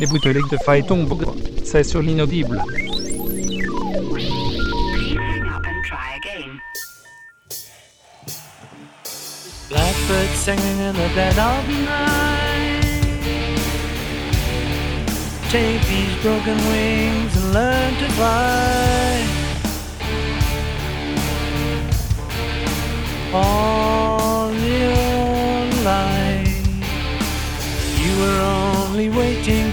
Les bouteliques de faille tombent. C'est sur l'inaudible. Blackbird singing in the dead of night. Take these broken wings and learn to fly. All your life, you were only waiting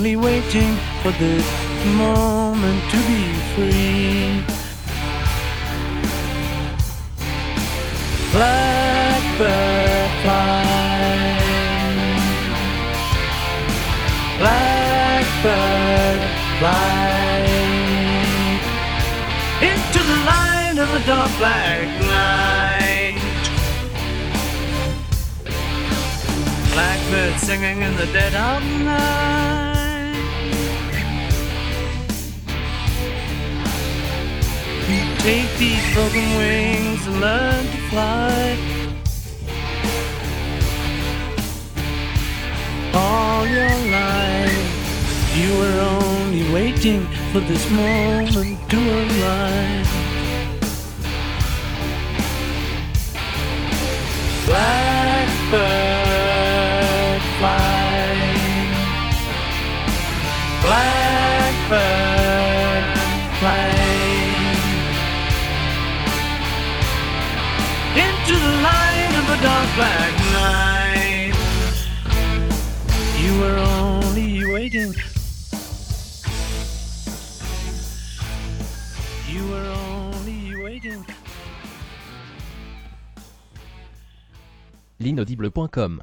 only waiting for this moment to be free. Blackbird fly. Blackbird fly. Into the light of the dark black night. Blackbird singing in the dead of night. Take these broken wings and learn to fly. All your life, you were only waiting for this moment to arrive. Blackbird fly. Blackbird were only waiting. You were only waiting. L'inaudible.com